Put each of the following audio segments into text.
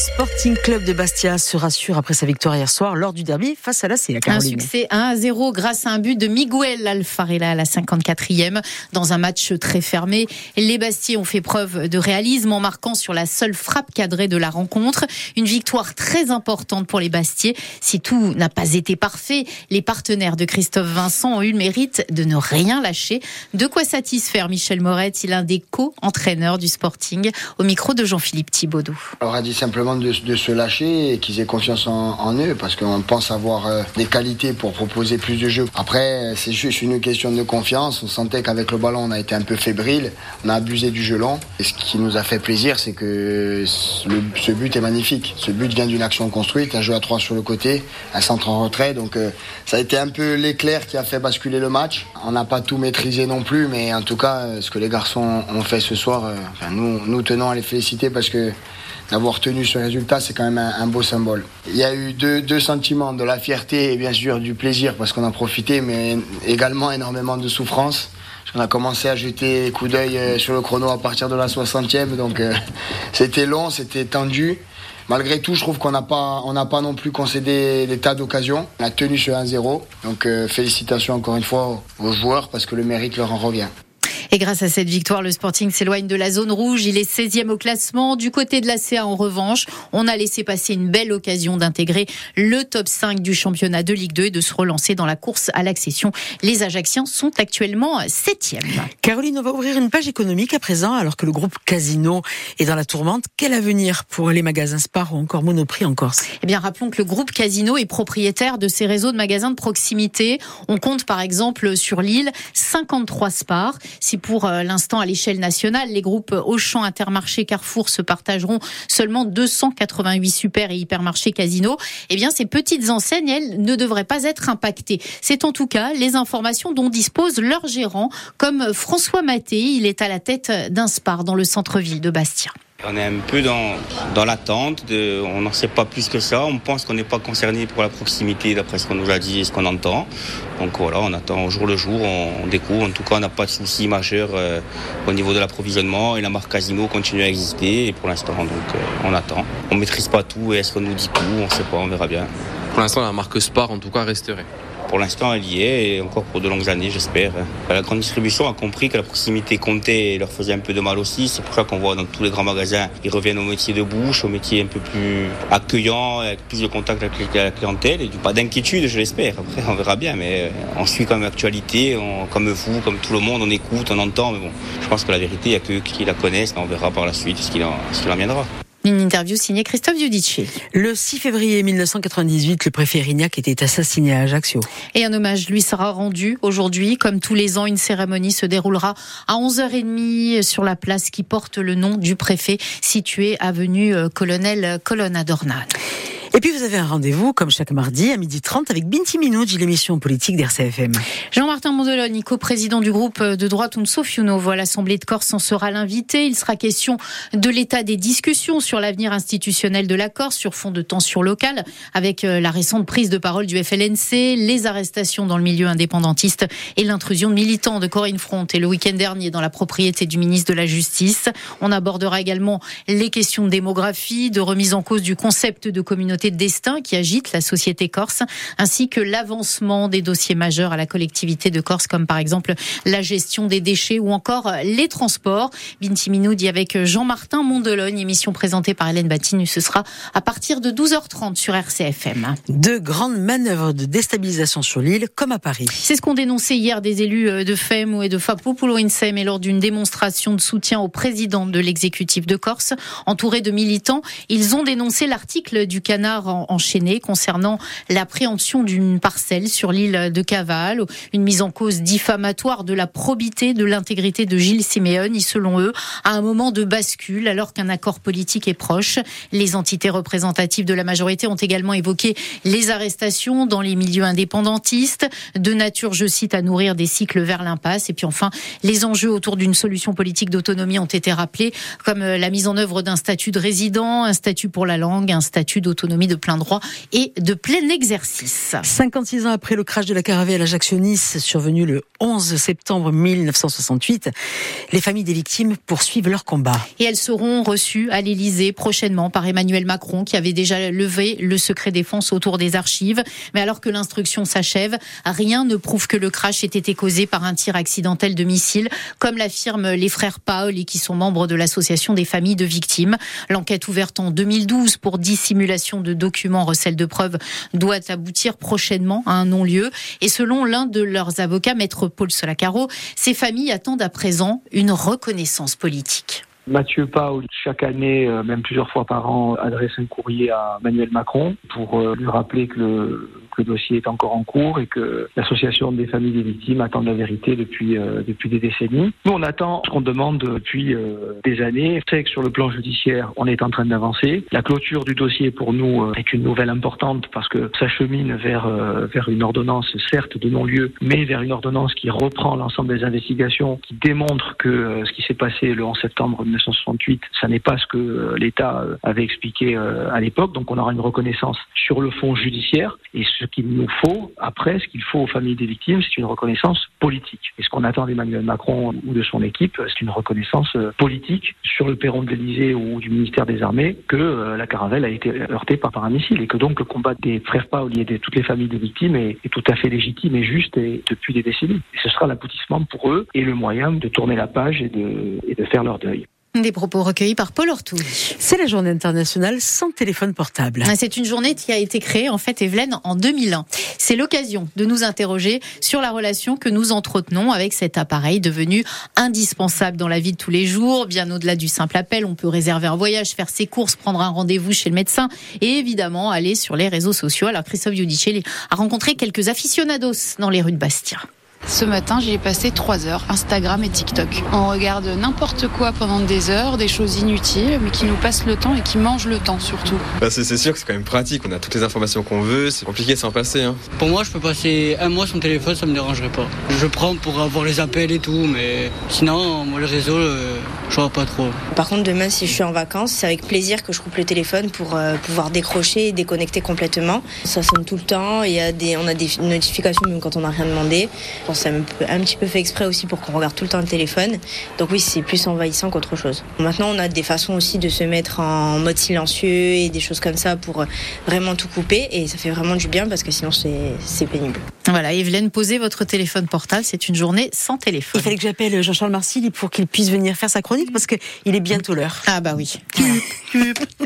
Sporting Club de Bastia se rassure après sa victoire hier soir lors du derby face à la C. Un succès 1 0 grâce à un but de Miguel Alfarella à la 54e dans un match très fermé. Les Bastiers ont fait preuve de réalisme en marquant sur la seule frappe cadrée de la rencontre. Une victoire très importante pour les Bastiers. Si tout n'a pas été parfait, les partenaires de Christophe Vincent ont eu le mérite de ne rien lâcher. De quoi satisfaire Michel Moret, il est un des co-entraîneurs du Sporting, au micro de Jean-Philippe Thibaudot. On aura dit simplement de, se lâcher et qu'ils aient confiance en, eux parce qu'on pense avoir euh, des qualités pour proposer plus de jeux. Après, c'est juste une question de confiance. On sentait qu'avec le ballon, on a été un peu fébrile, on a abusé du jeu long. Et ce qui nous a fait plaisir, c'est que ce but est magnifique. Ce but vient d'une action construite, un jeu à trois sur le côté, un centre en retrait. Donc euh, ça a été un peu l'éclair qui a fait basculer le match. On n'a pas tout maîtrisé non plus, mais en tout cas, euh, ce que les garçons ont fait ce soir, nous, nous tenons à les féliciter parce que d'avoir tenu ce résultat, c'est quand même un, beau symbole. Il y a eu deux, sentiments, de la fierté et bien sûr du plaisir parce qu'on a profité, mais également énormément de souffrance. On a commencé à jeter des coups d'œil euh, sur le chrono à partir de la 60e, donc euh, c'était long, c'était tendu. Malgré tout, je trouve qu'on n'a pas, pas non plus concédé des tas d'occasions. On a tenu ce 1-0, donc euh, félicitations encore une fois aux joueurs parce que le mérite leur en revient. Et grâce à cette victoire, le Sporting s'éloigne de la zone rouge. Il est 16e au classement. Du côté de la CA, en revanche, on a laissé passer une belle occasion d'intégrer le top 5 du championnat de Ligue 2 et de se relancer dans la course à l'accession. Les Ajacciens sont actuellement 7e. Caroline, on va ouvrir une page économique à présent, alors que le groupe Casino est dans la tourmente. Quel avenir pour les magasins Spar ou encore Monoprix en Corse? Eh bien, rappelons que le groupe Casino est propriétaire de ces réseaux de magasins de proximité. On compte par exemple sur l'île 53 Spar. Si pour euh, l'instant à l'échelle nationale. Les groupes Auchan, Intermarché, Carrefour se partageront seulement 288 super et hypermarchés Casino. Eh bien, ces petites enseignes, elles, ne devraient pas être impactées. C'est en tout cas les informations dont dispose leur gérant, comme François Maté. Il est à la tête d'un Spar dans le centre-ville de Bastia. On est un peu dans, dans l'attente, on n'en sait pas plus que ça. On pense qu'on n'est pas concerné pour la proximité d'après ce qu'on nous a dit et ce qu'on entend. Donc voilà, on attend au jour le jour, on, découvre. En tout cas, on n'a pas de soucis majeurs euh, au niveau de l'approvisionnement et la marque Casino continue à exister. Et pour l'instant, donc euh, on attend. On ne maîtrise pas tout et est-ce qu'on nous dit tout? On ne sait pas, on verra bien. Pour l'instant, la marque Spar en tout cas resterait pour l'instant, elle y est, et encore pour de longues années, j'espère. La grande distribution a compris que la proximité comptait et leur faisait un peu de mal aussi. C'est pour ça qu'on voit dans tous les grands magasins, ils reviennent au métier de bouche, au métier un peu plus accueillant, avec plus de contact avec la clientèle. Et pas d'inquiétude, je l'espère. Après, on verra bien, mais on suit quand même l'actualité, comme vous, comme tout le monde, on écoute, on entend. Mais bon, je pense que la vérité, il n'y a que qui la connaissent, on verra par la suite ce qu'il en viendra. Une interview signée Christophe Giudice. Le 6 février 1998, le préfet Rignac était assassiné à Ajaccio. Et un hommage lui sera rendu aujourd'hui. Comme tous les ans, une cérémonie se déroulera à 11h30 sur la place qui porte le nom du préfet, située avenue euh, Colonel Colonna Dornane. Et puis vous avez un rendez-vous, comme chaque mardi, à 12h30 avec Binti Minouj, l'émission politique d'RCFM. Jean-Martin Mondelon, co-président du groupe de droite Unsofiuno, voit l'Assemblée de Corse en sera l'invité. Il sera question de l'état des discussions sur l'avenir institutionnel de la Corse, sur fond de tensions locales, avec euh, la récente prise de parole du FLNC, les arrestations dans le milieu indépendantiste et l'intrusion de militants de Corinne Front et le week-end dernier dans la propriété du ministre de la Justice. On abordera également les questions de démographie, de remise en cause du concept de communauté de destin qui agite la société corse, ainsi que l'avancement des dossiers majeurs à la collectivité de Corse, comme par exemple la gestion des déchets ou encore les transports. Binti Minoudi avec Jean-Martin Mondelogne, émission présentée par Hélène Batinu. Ce sera à partir de 12h30 sur RCFM. De grandes manœuvres de déstabilisation sur l'île, comme à Paris. C'est ce qu'ont dénoncé hier des élus euh, de FEM et de FAPO pour l'ONSEM et lors d'une démonstration de soutien au président de l'exécutif de Corse. Entouré de militants, ils ont dénoncé l'article du canard enchaîné concernant la préemption d'une parcelle sur l'île de Caval, une mise en cause diffamatoire de la probité, de l'intégrité de Gilles Siméon, selon eux, à un moment de bascule, alors qu'un accord politique est proche. Les entités représentatives de la majorité ont également évoqué les arrestations dans les milieux indépendantistes, de nature, je cite, à nourrir des cycles vers l'impasse. Et puis enfin, les enjeux autour d'une solution politique d'autonomie ont été rappelés, comme la mise en œuvre d'un statut de résident, un statut pour la langue, un statut d'autonomie autonomie de plein droit et de plein exercice. 56 ans après le crash de la caravelle Ajaccio-Nice, survenu le 11 septembre 1968, les familles des victimes poursuivent leur combat. Et elles seront reçues à l'Élysée prochainement par Emmanuel Macron, qui avait déjà levé le secret défense autour des archives. Mais alors que l'instruction s'achève, rien ne prouve que le crash ait été causé par un tir accidentel de missile, comme l'affirment les frères Paoli, qui sont membres de l'association des familles de victimes. L'enquête ouverte en 2012 pour dissimulation de documents recel de preuves doit aboutir prochainement à un non-lieu. Et selon l'un de leurs avocats, maître Paul Solacaro, ces familles attendent à présent une reconnaissance politique. Mathieu Paul, chaque année, euh, même plusieurs fois par an, adresse un courrier à Emmanuel Macron pour euh, lui rappeler que le, dossier est encore en cours et que l'association des familles des victimes attend la vérité depuis euh, des décennies. Nous, on attend ce qu'on demande depuis des années. C'est que sur le plan judiciaire, on est en train d'avancer. La clôture du dossier pour nous est une nouvelle importante parce que ça chemine vers vers une ordonnance certes de non-lieu, mais vers une ordonnance qui reprend l'ensemble des investigations, qui démontre que ce qui s'est passé le 11 septembre 1968, ça n'est pas ce que l'État avait expliqué à l'époque. Donc, on aura une reconnaissance sur le fond judiciaire et ce qu'il nous faut, après, ce qu'il faut aux familles des victimes, c'est une reconnaissance politique. Et ce qu'on attend d'Emmanuel Macron ou de son équipe, c'est une reconnaissance euh, politique sur le perron de l'Élysée ou du ministère des Armées que euh, la caravelle a été heurtée par, par un missile et que donc le combat des frères Paoli et de toutes les familles des victimes est, tout à fait légitime et juste et depuis des décennies. Et ce sera l'aboutissement pour eux et le moyen de tourner la page et de faire leur deuil. Des propos recueillis par Paul Ortoul. C'est la journée internationale sans téléphone portable. C'est une journée qui a été créée en fait Evelyne en 2001. C'est l'occasion de nous interroger sur la relation que nous entretenons avec cet appareil devenu indispensable dans la vie de tous les jours. Bien au-delà du simple appel, on peut réserver un voyage, faire ses courses, prendre un rendez-vous chez le médecin et évidemment aller sur les réseaux sociaux. Alors Christophe Giudicelli a rencontré quelques aficionados dans les rues de Bastia. Ce matin, j'y ai passé 3 heures, Instagram et TikTok. On regarde n'importe quoi pendant des heures, des choses inutiles, mais qui nous passent le temps et qui mangent le temps surtout. Bah c'est sûr que c'est quand même pratique, on a toutes les informations qu'on veut, c'est compliqué de s'en passer. Hein. Pour moi, je peux passer un mois sans téléphone, ça me dérangerait pas. Je prends pour avoir les appels et tout, mais sinon, moi, le réseau, euh, je vois pas trop. Par contre, demain, si je suis en vacances, c'est avec plaisir que je coupe le téléphone pour euh, pouvoir décrocher et déconnecter complètement. Ça sonne tout le temps, il y a des, on a des notifications même quand on n'a rien demandé c'est un, un, petit peu fait exprès aussi pour qu'on regarde tout le temps le téléphone. Donc oui, c'est plus envahissant qu'autre chose. Maintenant, on a des façons aussi de se mettre en mode silencieux et des choses comme ça pour vraiment tout couper. Et ça fait vraiment du bien parce que sinon, c'est pénible. Voilà, Evelyne, posez votre téléphone portable. C'est une journée sans téléphone. Il fallait que j'appelle Jean-Charles Marcilly pour qu'il puisse venir faire sa chronique parce qu'il est bientôt l'heure. Ah bah oui.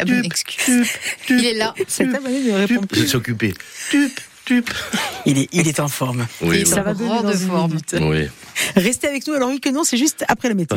Ah bon, excuse. Il est là. C'est à de répondre. Je suis occupé. Il est, il est en forme. Oui, ça va de forme. Oui. Restez avec nous. Alors oui que non, c'est juste après la météo.